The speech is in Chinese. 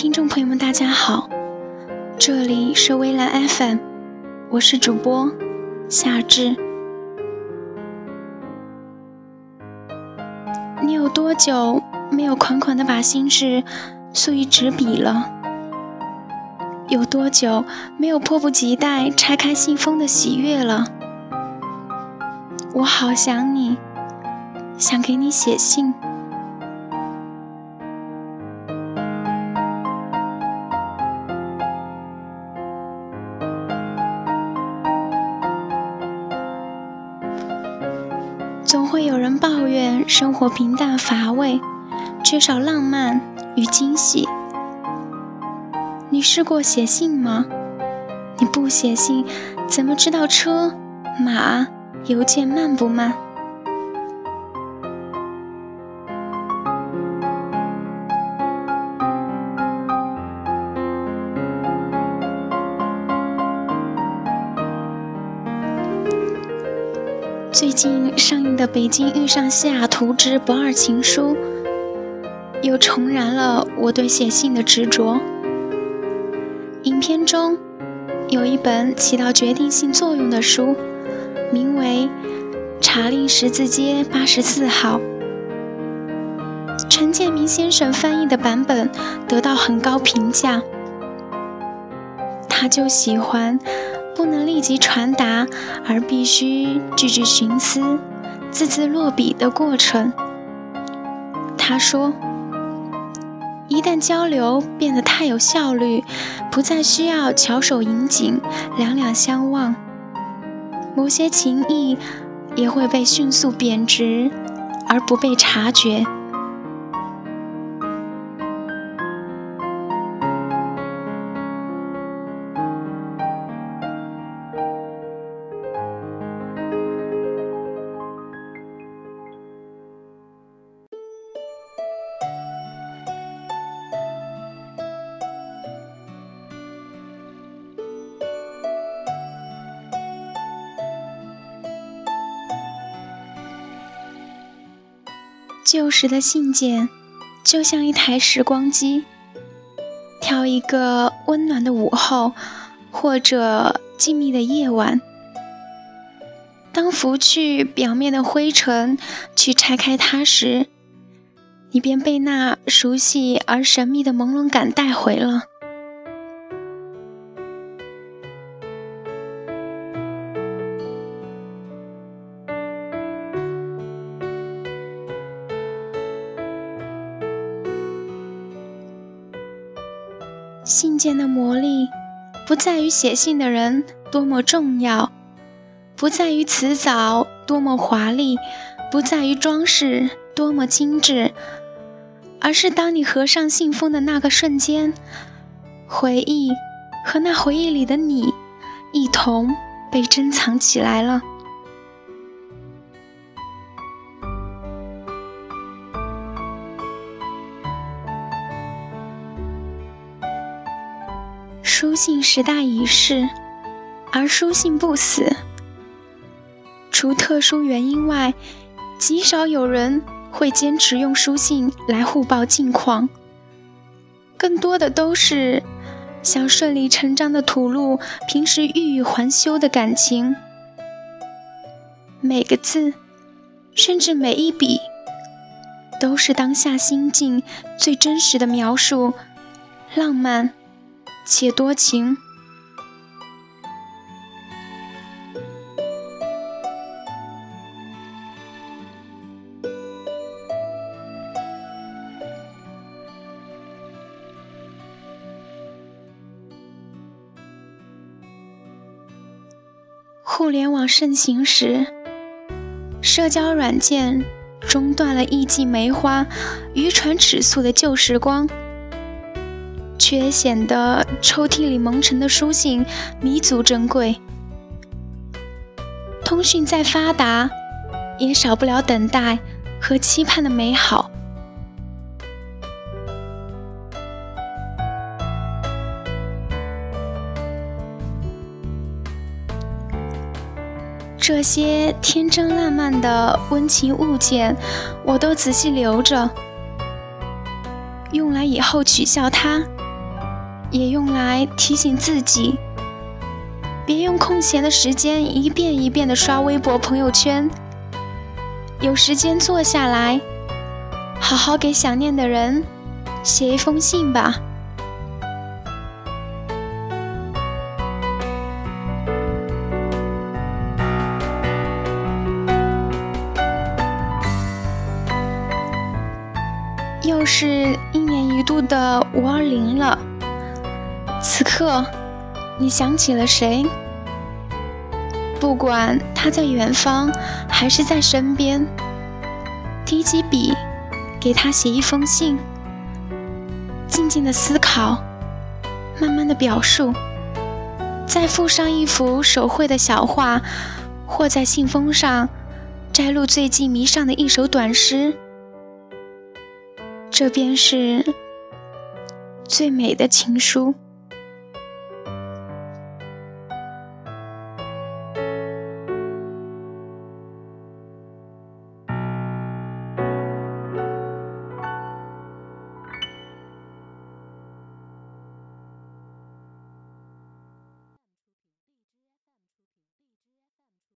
听众朋友们，大家好，这里是微蓝 FM，我是主播夏至。你有多久没有款款的把心事诉于纸笔了？有多久没有迫不及待拆开信封的喜悦了？我好想你，想给你写信。总会有人抱怨生活平淡乏味，缺少浪漫与惊喜。你试过写信吗？你不写信，怎么知道车、马、邮件慢不慢？最近上映的《北京遇上西雅图之不二情书》，又重燃了我对写信的执着。影片中有一本起到决定性作用的书，名为《查令十字街八十四号》。陈建明先生翻译的版本得到很高评价。他就喜欢。不能立即传达，而必须句句寻思、字字落笔的过程。他说：“一旦交流变得太有效率，不再需要翘首引颈、两两相望，某些情谊也会被迅速贬值，而不被察觉。”旧时的信件，就像一台时光机，挑一个温暖的午后，或者静谧的夜晚，当拂去表面的灰尘，去拆开它时，你便被那熟悉而神秘的朦胧感带回了。信件的魔力，不在于写信的人多么重要，不在于辞藻多么华丽，不在于装饰多么精致，而是当你合上信封的那个瞬间，回忆和那回忆里的你，一同被珍藏起来了。书信时代已逝，而书信不死。除特殊原因外，极少有人会坚持用书信来互报近况。更多的都是想顺理成章的吐露平时欲语还休的感情。每个字，甚至每一笔，都是当下心境最真实的描述，浪漫。且多情。互联网盛行时，社交软件中断了艺伎梅花、渔船尺素的旧时光。却显得抽屉里蒙尘的书信弥足珍贵。通讯再发达，也少不了等待和期盼的美好。这些天真烂漫的温情物件，我都仔细留着，用来以后取笑他。也用来提醒自己，别用空闲的时间一遍一遍的刷微博、朋友圈。有时间坐下来，好好给想念的人写一封信吧。又是一年一度的五二零了，此刻，你想起了谁？不管他在远方还是在身边，提起笔，给他写一封信，静静的思考，慢慢的表述，再附上一幅手绘的小画，或在信封上摘录最近迷上的一首短诗，这便是最美的情书。